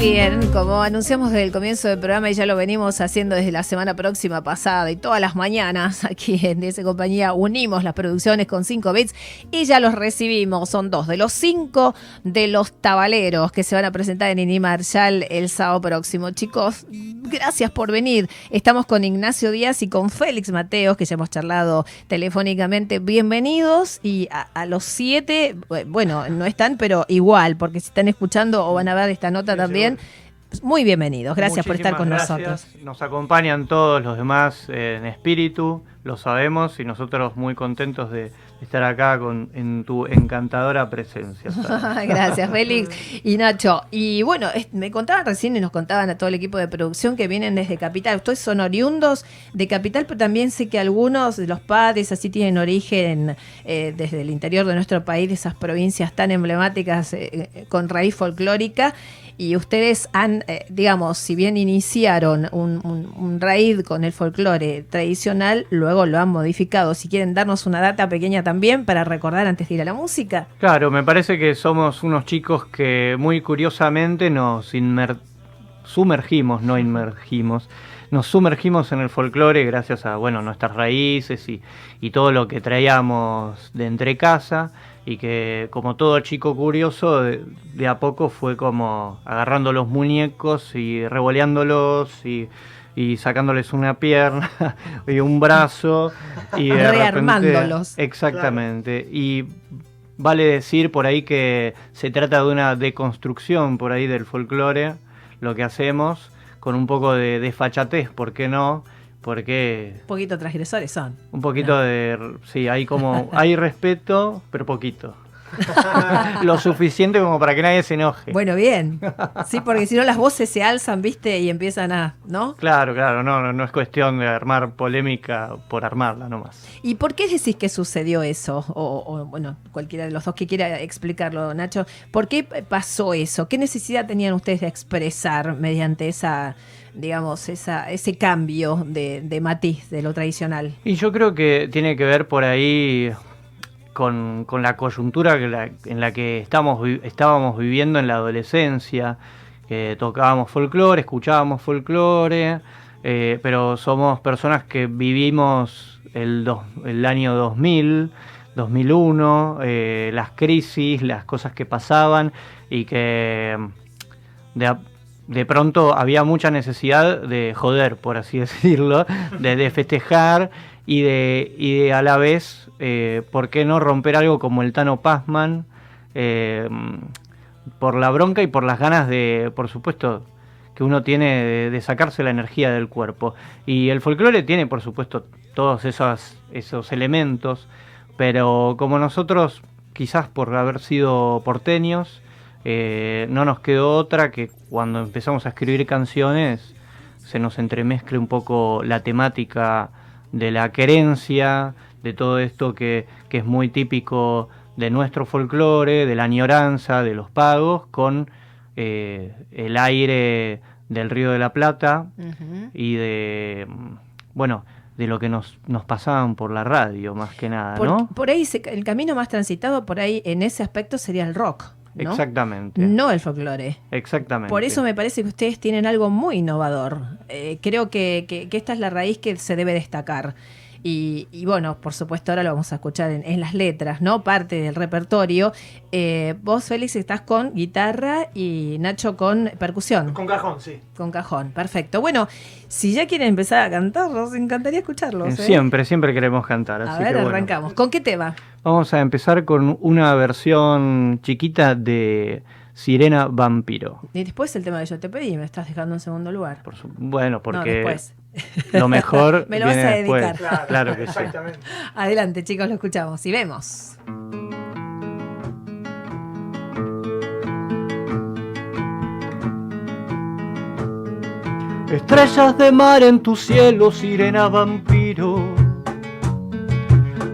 bien, como anunciamos desde el comienzo del programa y ya lo venimos haciendo desde la semana próxima pasada y todas las mañanas aquí en esa compañía unimos las producciones con 5 bits y ya los recibimos. Son dos de los cinco de los tabaleros que se van a presentar en Ini Marshall el sábado próximo. Chicos, gracias por venir. Estamos con Ignacio Díaz y con Félix Mateos, que ya hemos charlado telefónicamente. Bienvenidos y a, a los siete, bueno, no están, pero igual, porque si están escuchando o van a ver esta nota también. Muy bienvenidos, gracias por estar con nosotros. Nos acompañan todos los demás eh, en espíritu, lo sabemos, y nosotros muy contentos de estar acá con, en tu encantadora presencia. gracias, Félix y Nacho. Y bueno, me contaban recién y nos contaban a todo el equipo de producción que vienen desde Capital. Ustedes son oriundos de Capital, pero también sé que algunos de los padres así tienen origen eh, desde el interior de nuestro país, de esas provincias tan emblemáticas eh, con raíz folclórica y ustedes han, eh, digamos, si bien iniciaron un, un, raíz con el folclore tradicional, luego lo han modificado. Si quieren darnos una data pequeña también para recordar antes de ir a la música. Claro, me parece que somos unos chicos que muy curiosamente nos sumergimos, no inmergimos nos sumergimos en el folclore gracias a bueno nuestras raíces y, y, todo lo que traíamos de entre casa y que como todo chico curioso de, a poco fue como agarrando los muñecos y revoleándolos y, y sacándoles una pierna y un brazo y rearmándolos. exactamente y vale decir por ahí que se trata de una deconstrucción por ahí del folclore lo que hacemos con un poco de desfachatez, ¿por qué no? porque... Un poquito transgresores son. Un poquito de... Sí, hay como... Hay respeto, pero poquito. lo suficiente como para que nadie se enoje. Bueno, bien. Sí, porque si no las voces se alzan, ¿viste? Y empiezan a, ¿no? Claro, claro, no, no, es cuestión de armar polémica por armarla nomás. ¿Y por qué decís que sucedió eso? O, o, bueno, cualquiera de los dos que quiera explicarlo, Nacho. ¿Por qué pasó eso? ¿Qué necesidad tenían ustedes de expresar mediante esa digamos, esa, ese cambio de, de matiz de lo tradicional? Y yo creo que tiene que ver por ahí con, con la coyuntura en la que estamos, estábamos viviendo en la adolescencia, que tocábamos folclore, escuchábamos folclore, eh, pero somos personas que vivimos el, el año 2000, 2001, eh, las crisis, las cosas que pasaban y que de, de pronto había mucha necesidad de joder, por así decirlo, de, festejar y de, y de a la vez, eh, ¿por qué no romper algo como el Tano Pazman? Eh, por la bronca y por las ganas de, por supuesto, que uno tiene de, sacarse la energía del cuerpo. Y el folclore tiene, por supuesto, todos esos, esos elementos, pero como nosotros, quizás por haber sido porteños, eh, no nos quedó otra que cuando empezamos a escribir canciones se nos entremezcle un poco la temática de la querencia, de todo esto que, es muy típico de nuestro folclore, de la añoranza, de los pagos, con eh, el aire del Río de la Plata y de, bueno, de lo que nos, nos pasaban por la radio, más que nada, ¿no? Por ahí, el camino más transitado por ahí en ese aspecto sería el rock. Exactamente. No el folclore. Exactamente. Por eso me parece que ustedes tienen algo muy innovador. Eh, creo que, que, esta es la raíz que se debe destacar. Y, bueno, por supuesto ahora lo vamos a escuchar en, las letras, ¿no? Parte del repertorio. Eh, vos, Félix, estás con guitarra y Nacho con percusión. Con cajón, sí. Con cajón, perfecto. Bueno, si ya quieren empezar a cantar, nos encantaría escucharlos. ¿eh? Siempre, siempre queremos cantar. A ver, arrancamos. ¿Con qué tema? Vamos a empezar con una versión chiquita de Sirena Vampiro. Y después el tema de Yo te pedí, me estás dejando en segundo lugar. bueno, porque lo mejor. me lo vas a dedicar. Claro, que sí. Adelante, chicos, lo escuchamos y vemos. Estrellas de mar en tu cielo, sirena vampiro.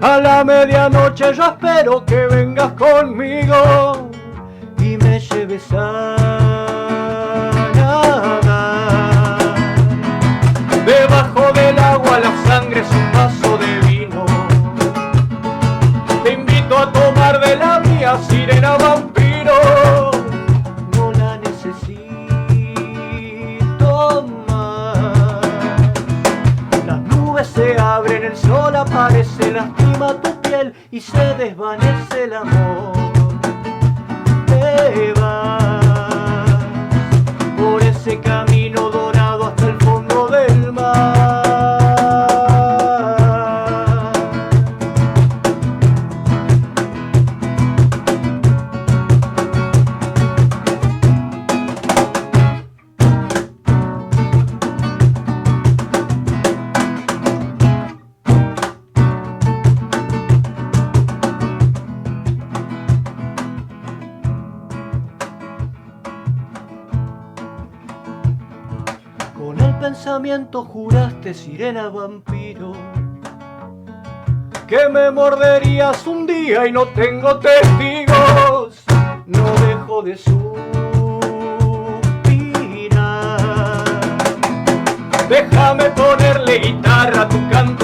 A la medianoche yo espero que vengas conmigo y me lleves a sirena vampiro no la necesito más. Las nubes se abren, el sol aparece, lastima tu piel y se desvanece el amor. Te vas por ese camino. Pensamiento juraste, sirena vampiro, que me morderías un día y no tengo testigos. No dejo de suspirar. Déjame ponerle guitarra a tu canto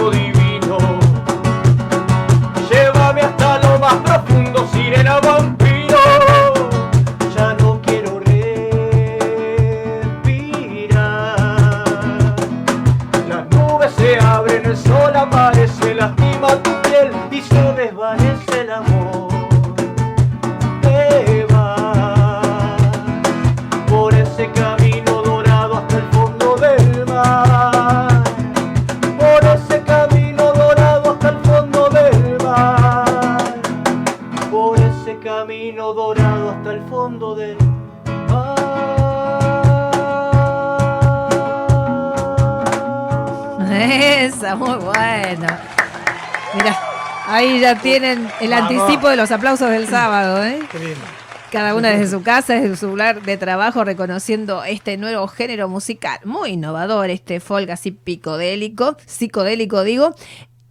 Muy bueno. Mira, ahí ya tienen el anticipo de los aplausos del sábado, ¿eh? Qué lindo. Cada una desde su casa, desde su lugar de trabajo, reconociendo este nuevo género musical. Muy innovador, este folk así picodélico, psicodélico digo.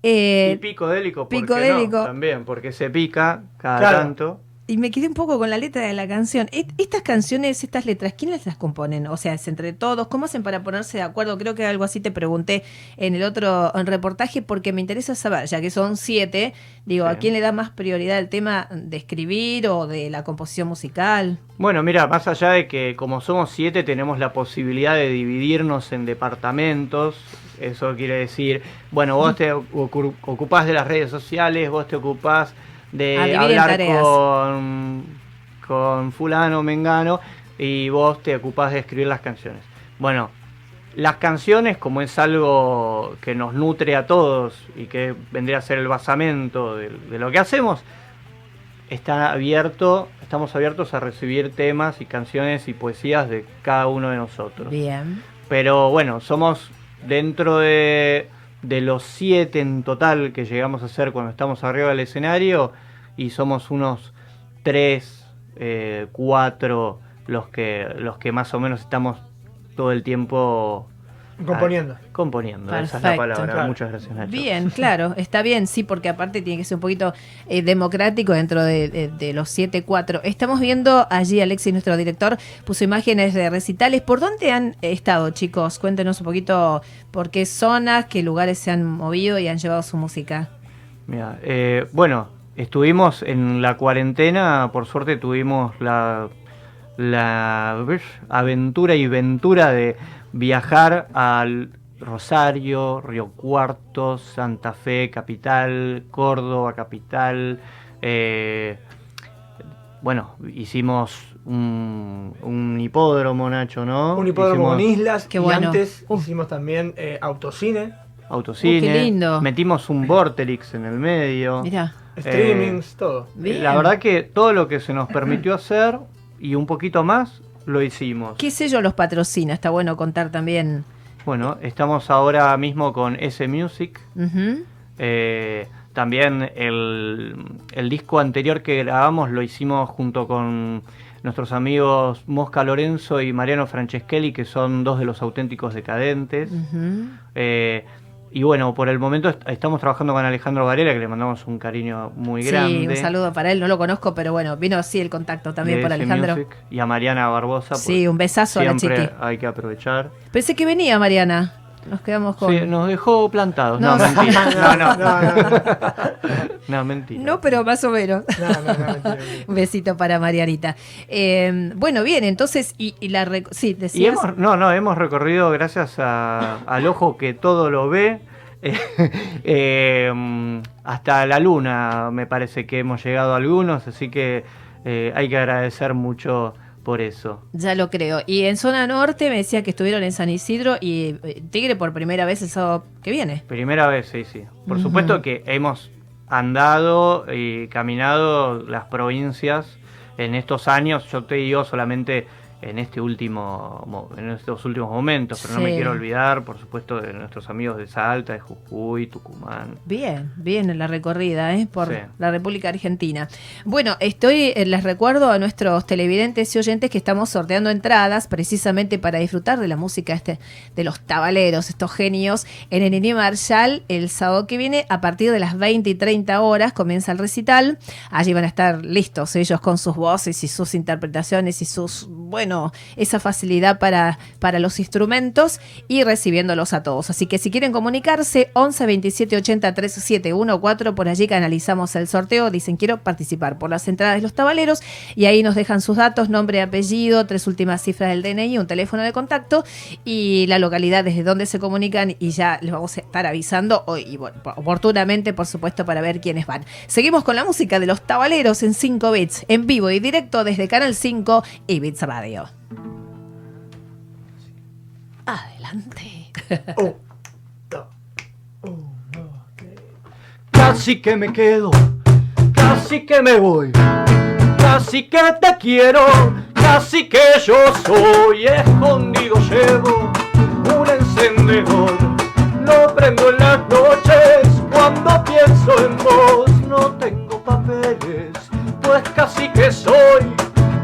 Eh, y picodélico, ¿por qué picodélico. no? También, porque se pica cada Claro. tanto. Y me quedé un poco con la letra de la canción. Estas canciones, estas letras, ¿quiénes las componen? O sea, ¿es entre todos? ¿Cómo hacen para ponerse de acuerdo? Creo que algo así te pregunté en el otro reportaje porque me interesa saber, ya que son siete, digo, ¿a quién le da más prioridad el tema de escribir o de la composición musical? Bueno, mira, más allá de que como somos siete tenemos la posibilidad de dividirnos en departamentos, eso quiere decir, bueno, vos te ocu- ocupás de las redes sociales, vos te ocupás de Ah, hablar tareas. con, con fulano, mengano, y vos te ocupás de escribir las canciones. Bueno, las canciones, como es algo que nos nutre a todos y que vendría a ser el basamento de, de lo que hacemos, está abierto, estamos abiertos a recibir temas y canciones y poesías de cada uno de nosotros. Bien. Pero bueno, somos dentro de, de los siete en total que llegamos a ser cuando estamos arriba del escenario y somos unos tres, eh, cuatro los que, los que más o menos estamos todo el tiempo Componiendo. ah, componiendo, esa es la palabra. Claro. Muchas gracias, Nacho. Bien, claro, está bien, sí, porque aparte tiene que ser un poquito eh, democrático dentro de, de- de los 7-4. Estamos viendo allí, Alexis, nuestro director, puso imágenes de recitales. ¿Por dónde han estado, chicos? Cuéntenos un poquito por qué zonas, qué lugares se han movido y han llevado su música. Mira, eh, bueno, estuvimos en la cuarentena, por suerte tuvimos la, la aventura y ventura de viajar al Rosario, Río Cuarto, Santa Fe, capital, Córdoba, capital. eh, bueno, hicimos un, un hipódromo, Nacho, ¿no? Un hipódromo Hicimos en islas. Qué y bueno. antes Uf. hicimos también eh, autocine, autocine. Uh, qué lindo. Metimos un Vorterix en el medio. Mira, streamings, todo. bien. La verdad que todo lo que se nos permitió hacer y un poquito más lo hicimos. ¿Qué sello los patrocina? Está bueno contar también. Bueno, estamos ahora mismo con S Music. Eh, también el, el disco anterior que grabamos lo hicimos junto con nuestros amigos Mosca Lorenzo y Mariano Franceschelli, que son dos de los auténticos decadentes. Eh, y bueno, por el momento est- estamos trabajando con Alejandro Varela, que le mandamos un cariño muy grande. Sí, un saludo para él, no lo conozco, pero bueno, vino así el contacto también de por Alejandro. Music, y a Mariana Barbosa. Sí, pues, un besazo a la chiqui. hay que aprovechar. Pensé que venía Mariana. Nos quedamos con. Sí, nos dejó plantados. No, mentira. No, no. No, no, no. No, mentira. No, pero más o menos. No, no, no, mentira, mentira. Un besito para Marianita. Eh, bueno, bien, entonces, y, y la. rec- Sí, Y decías. hemos, no, no, hemos recorrido gracias a- al ojo que todo lo ve Eh, hasta la luna me parece que hemos llegado algunos, así que eh, hay que agradecer mucho por eso. Ya lo creo. Y en zona norte me decía que estuvieron en San Isidro y eh, Tigre por primera vez el sábado que viene. Primera vez, sí, sí. Por supuesto que hemos andado y caminado las provincias en estos años, yo te digo solamente en este último mo- en estos últimos momentos, pero no me quiero olvidar, por supuesto, de nuestros amigos de Salta, de Jujuy, Tucumán. Bien, bien en la recorrida, ¿eh? por Sí. la República Argentina. Bueno, estoy, eh, les recuerdo a nuestros televidentes y oyentes que estamos sorteando entradas precisamente para disfrutar de la música este, de los tabaleros, estos genios, en el Nini Marshall el sábado que viene a partir de las 20 y 30 horas comienza el recital. Allí van a estar listos ellos con sus voces y sus interpretaciones y sus, bueno, esa facilidad para, para los instrumentos y recibiéndolos a todos. Así que si quieren comunicarse, 11 27 80 3714, por allí canalizamos el sorteo. Dicen quiero participar por las entradas de los tabaleros y ahí nos dejan sus datos, nombre, apellido, tres últimas cifras del DNI, un teléfono de contacto y la localidad desde donde se comunican y ya les vamos a estar avisando hoy y oportunamente, por supuesto, para ver quiénes van. Seguimos con la música de los tabaleros en 5 bits, en vivo y directo desde Canal 5 y Bits Radio. Adelante. Casi que me quedo, casi que me voy, casi que te quiero, casi que yo soy. Escondido llevo un encendedor, lo prendo en las noches cuando pienso en vos, no tengo papeles, pues casi que soy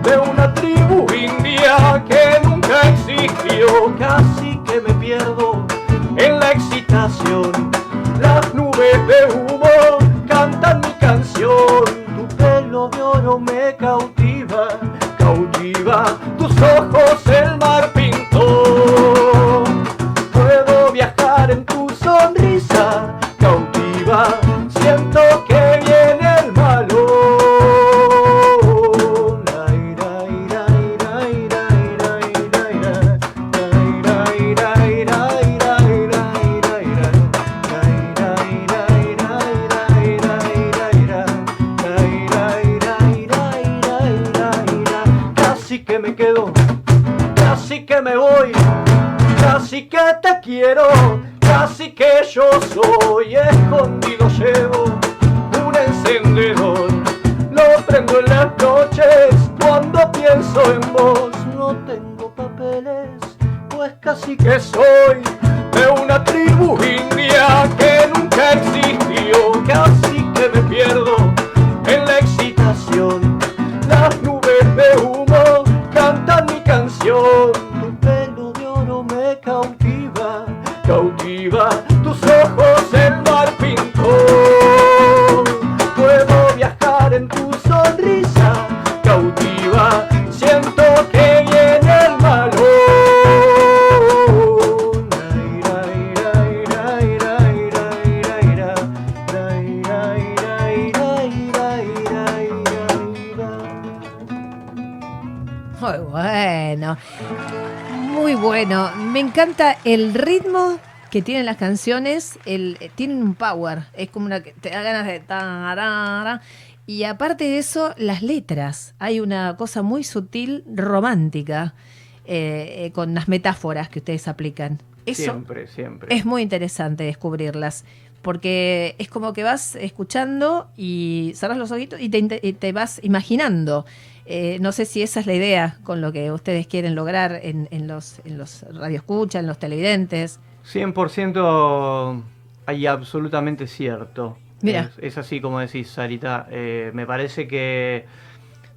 de una tribu india que nunca existió, casi que me pierdo en la excitación. Las nubes de humo cantan mi canción. Encendedor, lo prendo en las noches cuando pienso en vos, no tengo papeles, pues casi que soy bueno. Muy bueno. Me encanta el ritmo que tienen las canciones. El, eh, tienen un power. Es como una que te da ganas de. tarara. Y aparte de eso, las letras. Hay una cosa muy sutil, romántica, eh, eh, con las metáforas que ustedes aplican. Eso Siempre, siempre. es muy interesante descubrirlas. Porque es como que vas escuchando y cerras los ojitos y te, inte- y te vas imaginando. Eh, no sé si esa es la idea con lo que ustedes quieren lograr en, en los, en los radioescuchas, en los televidentes. 100% y absolutamente cierto. Mira. Es, es así como decís, Sarita. Eh, me parece que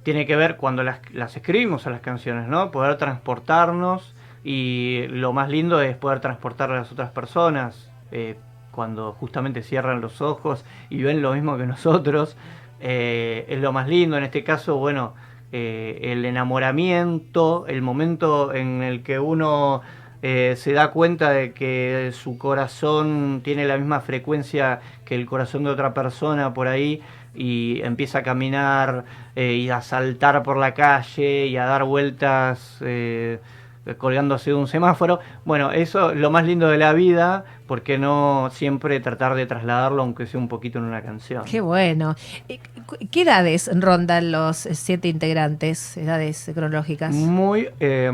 tiene que ver cuando las, las escribimos a las canciones, ¿no? Poder transportarnos y lo más lindo es poder transportar a las otras personas eh, cuando justamente cierran los ojos y ven lo mismo que nosotros. Eh, es lo más lindo. En este caso, bueno, eh, el enamoramiento, el momento en el que uno eh, se da cuenta de que su corazón tiene la misma frecuencia que el corazón de otra persona por ahí y empieza a caminar eh, y a saltar por la calle y a dar vueltas eh, colgándose de un semáforo. Bueno, eso es lo más lindo de la vida ¿por qué no siempre tratar de trasladarlo, aunque sea un poquito en una canción? Qué bueno. ¿Qué edades rondan los siete integrantes? Edades cronológicas. Muy, eh,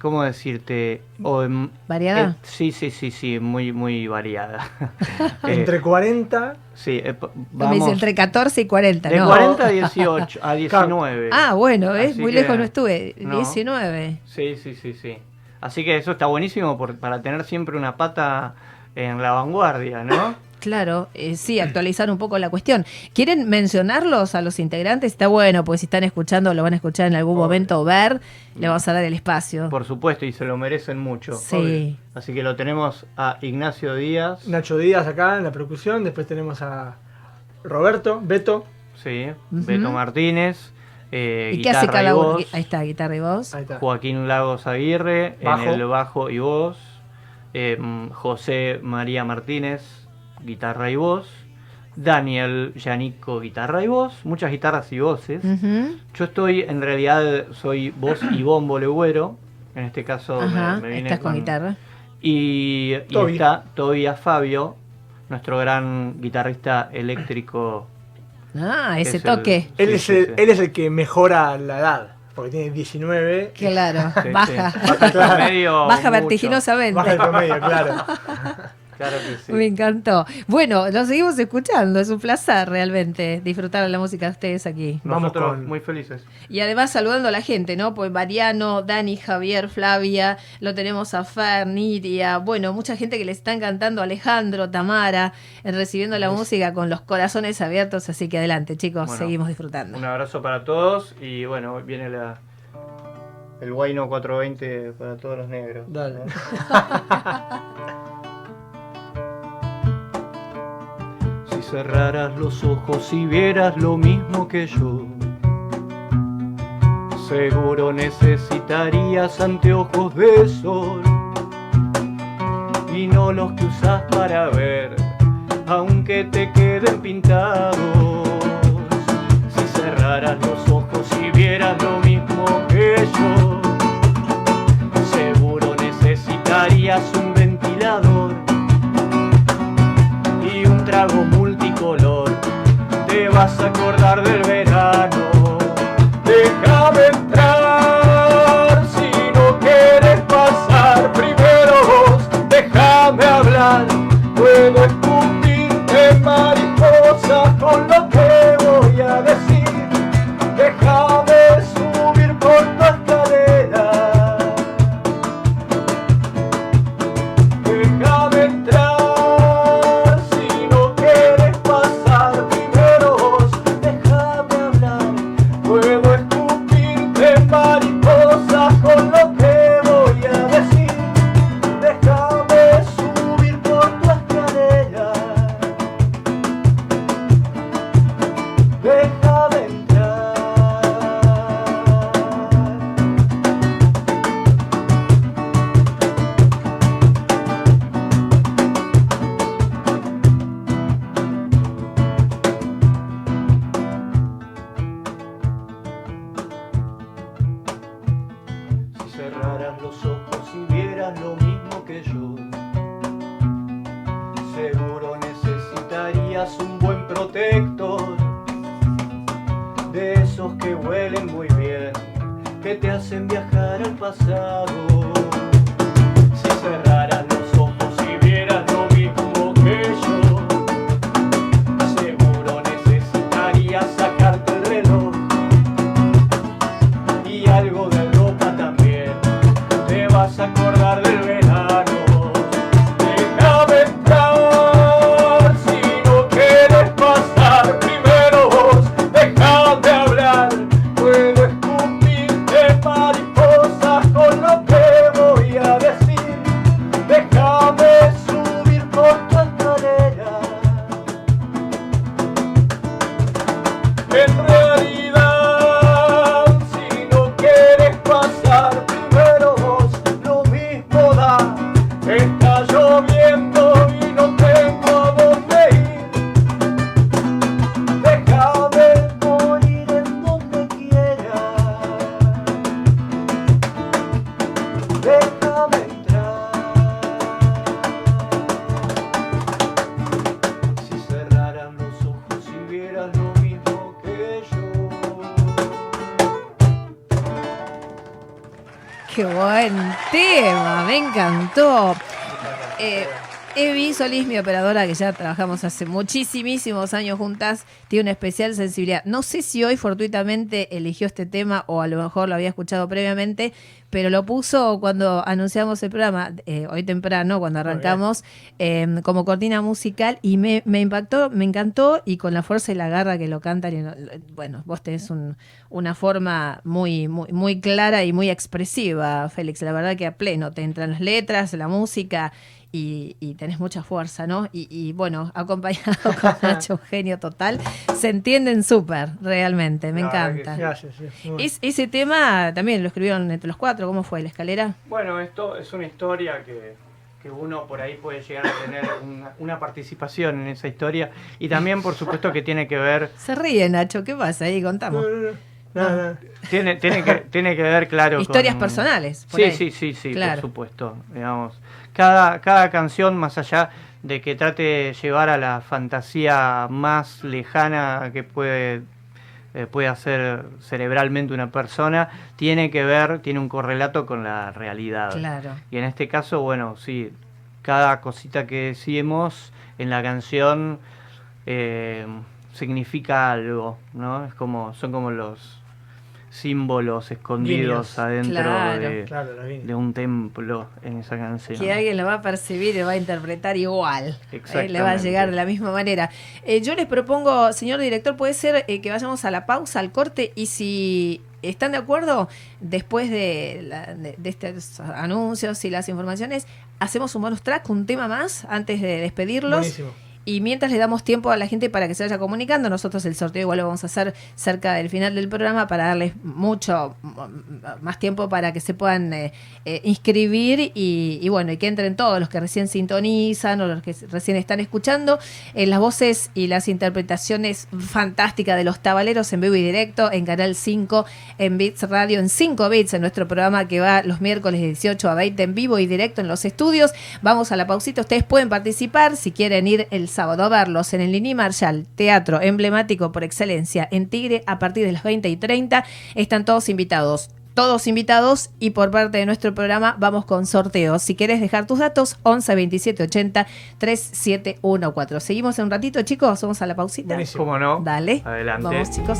¿cómo decirte? O, em, ¿Variada? eh, sí, sí, sí, sí, muy, muy variada. Eh, Entre 40. sí, eh, Me dice vamos entre 14 y 40, de ¿no? 40 a 18, a 19. Ah, bueno. Así Muy que- lejos no estuve. no. 19. Sí, sí, sí, sí. Así que eso está buenísimo por- para tener siempre una pata en la vanguardia, ¿no? Claro, eh, sí, actualizar un poco la cuestión. ¿Quieren mencionarlos a los integrantes? Está bueno, porque si están escuchando, lo van a escuchar en algún Obvio. momento o ver, le vamos a dar el espacio. Por supuesto, y se lo merecen mucho. Sí. Así que lo tenemos a Ignacio Díaz, Nacho Díaz acá en la percusión. Después tenemos a Roberto, Beto. sí. Beto Martínez, eh, ¿Y qué hace cada uno? Ahí está, guitarra y voz. Ahí está. Joaquín Lagos Aguirre Bajo. en el bajo y voz, eh, mm, José María Martínez, guitarra y voz, Daniel Yanico, guitarra y voz, muchas guitarras y voces. Yo estoy, en realidad, soy voz y bombo legüero. En este caso me- Ajá, me, vine estás con guitarra. Y, y Toby. está Tobias Fabio, nuestro gran guitarrista eléctrico. Ah, ese es el- toque. Él, sí, es sí, el, sí. él es el que mejora la edad. Porque tiene 19. Claro, Sí, baja. sí. Baja el Claro. promedio Baja mucho. vertiginosamente. Baja el promedio, claro. Claro que sí. Me encantó. Bueno, lo seguimos escuchando. Es un placer realmente disfrutar la música de ustedes aquí. Vamos Nosotros con- muy felices. Y además saludando a la gente, ¿no? Pues Mariano, Dani, Javier, Flavia, lo tenemos a Fer, Nidia, bueno, mucha gente que le están cantando, Alejandro, Tamara, en recibiendo la música con los corazones abiertos, así que adelante, chicos, Bueno, seguimos disfrutando. Un abrazo para todos y bueno, viene la el Guayno 420 para todos los negros. Dale. Si cerraras los ojos y vieras lo mismo que yo, seguro necesitarías anteojos de sol y no los que usas para ver, aunque te queden pintados. Si cerraras los ojos y vieras lo mismo que yo, seguro necesitarías un ventilador y un trago multicolor. Vas a acordar del verano. Cerraras los ojos y vieras lo mismo que yo, seguro necesitarías un buen protector, de esos que huelen muy bien, que te hacen viajar al pasado. Qué buen tema, me encantó. Eh, Evi Solís, mi operadora, que ya trabajamos hace muchísimos años juntas, tiene una especial sensibilidad. No sé si hoy fortuitamente eligió este tema o a lo mejor lo había escuchado previamente, pero lo puso cuando anunciamos el programa, eh, hoy temprano, cuando arrancamos, eh, como cortina musical y me, me, impactó, me encantó y con la fuerza y la garra que lo cantan. Y, bueno, vos tenés un, una forma muy, muy, muy clara y muy expresiva, Félix. La verdad que a pleno te entran las letras, la música y, tenés mucha fuerza, ¿no? Y, bueno, acompañado con Nacho, un genio total, se entienden súper, realmente, me encanta. Gracias, ese tema también lo escribieron entre los cuatro, ¿cómo fue la escalera? Bueno, esto es una historia que, que uno por ahí puede llegar a tener una, participación en esa historia y también, por supuesto, que tiene que ver... Se ríe, Nacho, ¿qué pasa ahí? Contamos. Tiene, tiene, que, tiene que ver, claro. Historias personales. sí, sí, sí, sí, por supuesto. Digamos, cada, cada canción, más allá de que trate de llevar a la fantasía más lejana que puede, eh, puede hacer cerebralmente una persona, tiene que ver, tiene un correlato con la realidad. Claro. Y en este caso, bueno, sí, cada cosita que decimos en la canción eh, significa algo, ¿no? Es como, son como los símbolos escondidos adentro de, un templo en esa canción. Que alguien lo va a percibir y lo va a interpretar igual. ¿eh? le va a llegar de la misma manera. Eh, yo les propongo, señor director, puede ser eh, que vayamos a la pausa, al corte, y si están de acuerdo, después de, de, estos anuncios y las informaciones, hacemos un bonus track, un tema más, antes de despedirlos. Buenísimo. Y mientras le damos tiempo a la gente para que se vaya comunicando, nosotros el sorteo igual lo vamos a hacer cerca del final del programa para darles mucho más tiempo para que se puedan eh, eh, inscribir y, bueno, y que entren todos los que recién sintonizan o los que recién están escuchando. en las voces y las interpretaciones fantásticas de los tabaleros en vivo y directo en Canal 5, en Bits Radio, en 5 Bits, en nuestro programa que va los miércoles de 18 a 20 en vivo y directo en los estudios. Vamos a la pausita, ustedes pueden participar si quieren ir el sábado a verlos en el Lini Marshall, teatro emblemático por excelencia en Tigre, a partir de las 20 y 30. Están todos invitados todos invitados y por parte de nuestro programa vamos con sorteos. Si quieres dejar tus datos, 11 27 80 3714. Seguimos en un ratito, chicos. Vamos a la pausita. ¿Cómo no? Dale. Adelante. Vamos, chicos.